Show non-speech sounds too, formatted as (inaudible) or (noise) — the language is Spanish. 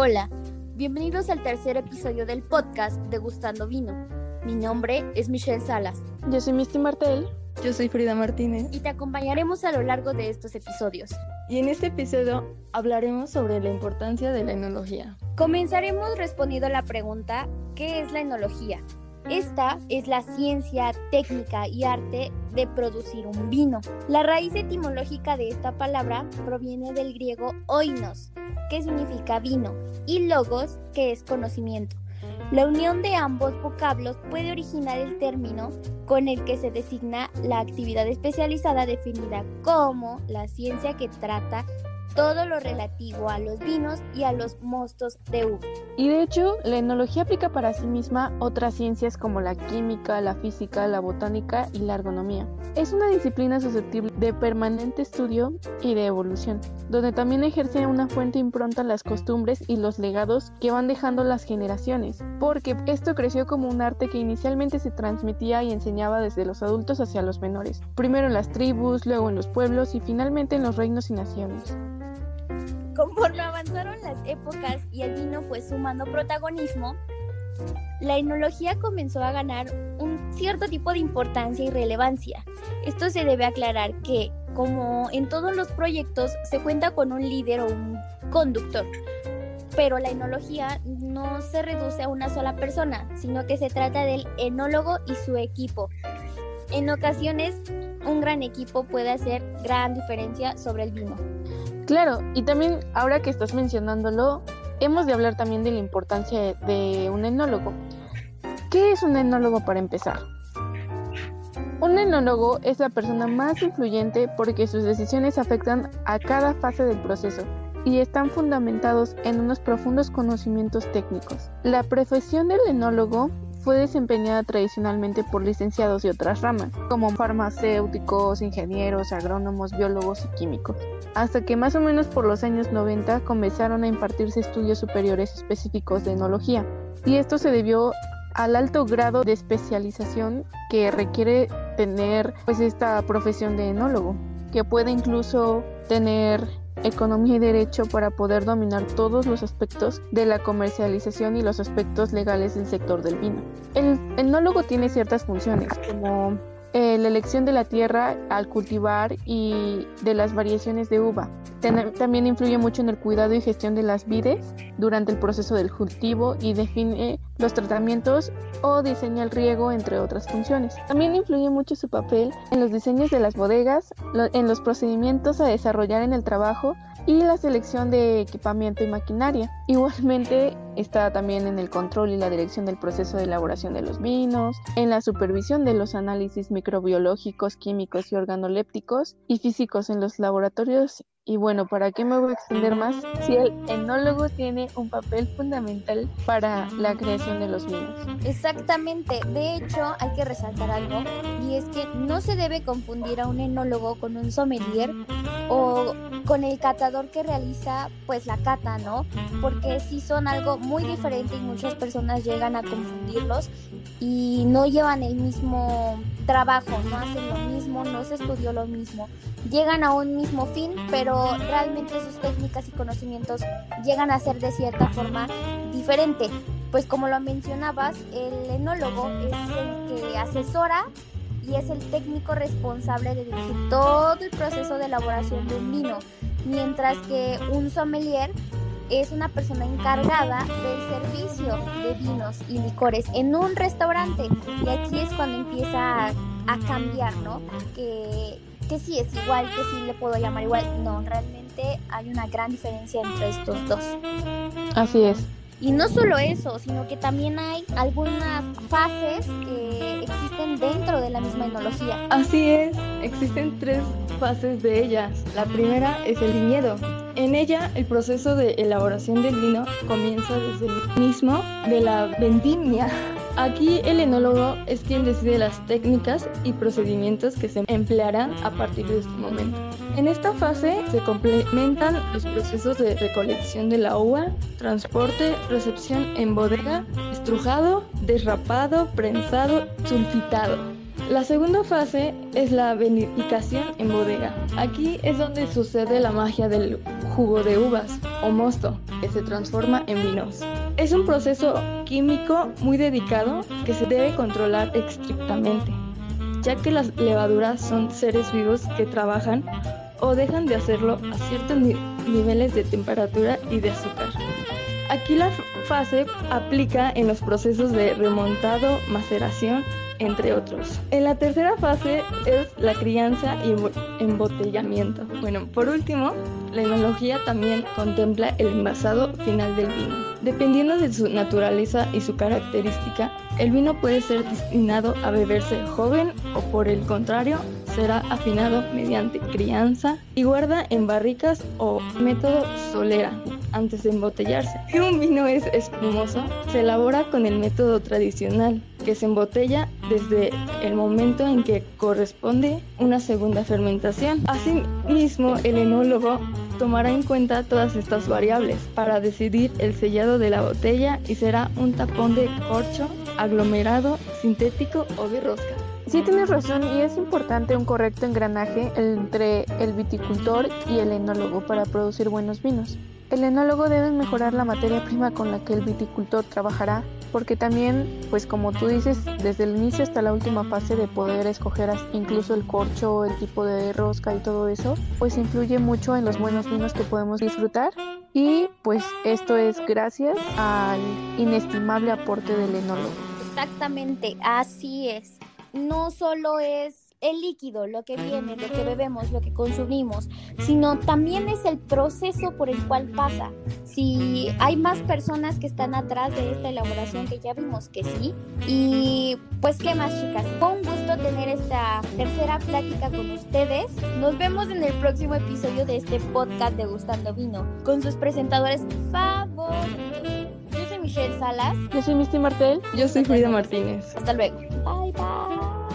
Hola, bienvenidos al tercer episodio del podcast Degustando Vino. Mi nombre es Michelle Salas. Yo soy Misty Martel. Yo soy Frida Martínez. Y te acompañaremos a lo largo de estos episodios. Y en este episodio hablaremos sobre la importancia de la enología. Comenzaremos respondiendo a la pregunta, ¿qué es la enología? Esta es la ciencia, técnica y arte de producir un vino. La raíz etimológica de esta palabra proviene del griego oinos, que significa vino, y logos, que es conocimiento. La unión de ambos vocablos puede originar el término con el que se designa la actividad especializada definida como la ciencia que trata todo lo relativo a los vinos y a los mostos de uva. Y de hecho, la enología aplica para sí misma otras ciencias como la química, la física, la botánica y la ergonomía. Es una disciplina susceptible de permanente estudio y de evolución, donde también ejerce una fuente impronta las costumbres y los legados que van dejando las generaciones, porque esto creció como un arte que inicialmente se transmitía y enseñaba desde los adultos hacia los menores, primero en las tribus, luego en los pueblos y finalmente en los reinos y naciones. Conforme avanzaron las épocas y el vino fue sumando protagonismo, la enología comenzó a ganar un cierto tipo de importancia y relevancia. Esto se debe aclarar que, como en todos los proyectos, se cuenta con un líder o un conductor. Pero la enología no se reduce a una sola persona, sino que se trata del enólogo y su equipo. En ocasiones, un gran equipo puede hacer gran diferencia sobre el vino. Claro, y también ahora que estás mencionándolo, hemos de hablar también de la importancia de un enólogo. ¿Qué es un enólogo para empezar? Un enólogo es la persona más influyente porque sus decisiones afectan a cada fase del proceso y están fundamentados en unos profundos conocimientos técnicos. La profesión del enólogo fue desempeñada tradicionalmente por licenciados de otras ramas, como farmacéuticos, ingenieros, agrónomos, biólogos y químicos, hasta que más o menos por los años 90 comenzaron a impartirse estudios superiores específicos de enología, y esto se debió al alto grado de especialización que requiere tener pues esta profesión de enólogo, que puede incluso tener economía y derecho para poder dominar todos los aspectos de la comercialización y los aspectos legales del sector del vino. El enólogo tiene ciertas funciones como eh, la elección de la tierra al cultivar y de las variaciones de uva. también influye mucho en el cuidado y gestión de las vides durante el proceso del cultivo y define los tratamientos o diseña el riego, entre otras funciones. También influye mucho su papel en los diseños de las bodegas, en los procedimientos a desarrollar en el trabajo y la selección de equipamiento y maquinaria. (laughs) Igualmente está también en el control y la dirección del proceso de elaboración de los vinos, en la supervisión de los análisis microbiológicos, químicos y organolépticos y físicos en los laboratorios y bueno, ¿para qué me voy a extender más si el enólogo tiene un papel fundamental para la creación de los vinos? Exactamente. De hecho, hay que resaltar algo y es que no se debe confundir a un enólogo con un sommelier o con el catador que realiza pues la cata, ¿no? Porque sí son algo muy diferente y muchas personas llegan a confundirlos y no llevan el mismo trabajo, no hacen lo mismo, no se estudió lo mismo. Llegan a un mismo fin, pero realmente sus técnicas y conocimientos llegan a ser de cierta forma diferente. Pues como lo mencionabas, el enólogo es el que asesora y es el técnico responsable de todo el proceso de elaboración de un vino, mientras que un sommelier es una persona encargada del servicio de vinos y licores en un restaurante. Y aquí es cuando empieza a, a cambiar, ¿no? Que que sí es igual, que sí le puedo llamar igual. No, realmente hay una gran diferencia entre estos dos. Así es. Y no solo eso, sino que también hay algunas fases que existen dentro de la misma enología. Así es, existen tres fases de ellas. La primera es el viñedo. En ella, el proceso de elaboración del vino comienza desde el mismo de la vendimia Aquí el enólogo es quien decide las técnicas y procedimientos que se emplearán a partir de este momento. En esta fase se complementan los procesos de recolección de la uva, transporte, recepción en bodega, estrujado, desrapado, prensado, sulfitado. La segunda fase es la vinificación en bodega. Aquí es donde sucede la magia del jugo de uvas o mosto, que se transforma en vinos. Es un proceso químico muy dedicado que se debe controlar estrictamente, ya que las levaduras son seres vivos que trabajan o dejan de hacerlo a ciertos niveles de temperatura y de azúcar. Aquí la fase aplica en los procesos de remontado, maceración, entre otros. En la tercera fase es la crianza y embotellamiento. Bueno, por último, la enología también contempla el envasado final del vino. Dependiendo de su naturaleza y su característica, el vino puede ser destinado a beberse joven o por el contrario, será afinado mediante crianza y guarda en barricas o método solera antes de embotellarse. Si un vino es espumoso, se elabora con el método tradicional, que se embotella desde el momento en que corresponde una segunda fermentación. Asimismo, el enólogo tomará en cuenta todas estas variables para decidir el sellado de la botella y será un tapón de corcho, aglomerado, sintético o de rosca. Sí, tienes razón y es importante un correcto engranaje entre el viticultor y el enólogo para producir buenos vinos. El enólogo debe mejorar la materia prima con la que el viticultor trabajará, porque también, pues como tú dices, desde el inicio hasta la última fase de poder escoger incluso el corcho, el tipo de rosca y todo eso, pues influye mucho en los buenos vinos que podemos disfrutar. Y pues esto es gracias al inestimable aporte del enólogo. Exactamente, así es. No solo es el líquido, lo que viene, lo que bebemos, lo que consumimos, sino también es el proceso por el cual pasa. Si hay más personas que están atrás de esta elaboración, que ya vimos que sí, y pues qué más chicas, fue un gusto tener esta tercera plática con ustedes. Nos vemos en el próximo episodio de este podcast de Gustando Vino, con sus presentadores favoritos. Yo soy Michelle Salas. Yo soy Misty Martel. Yo soy Frida Martínez. Hasta luego. Bye bye.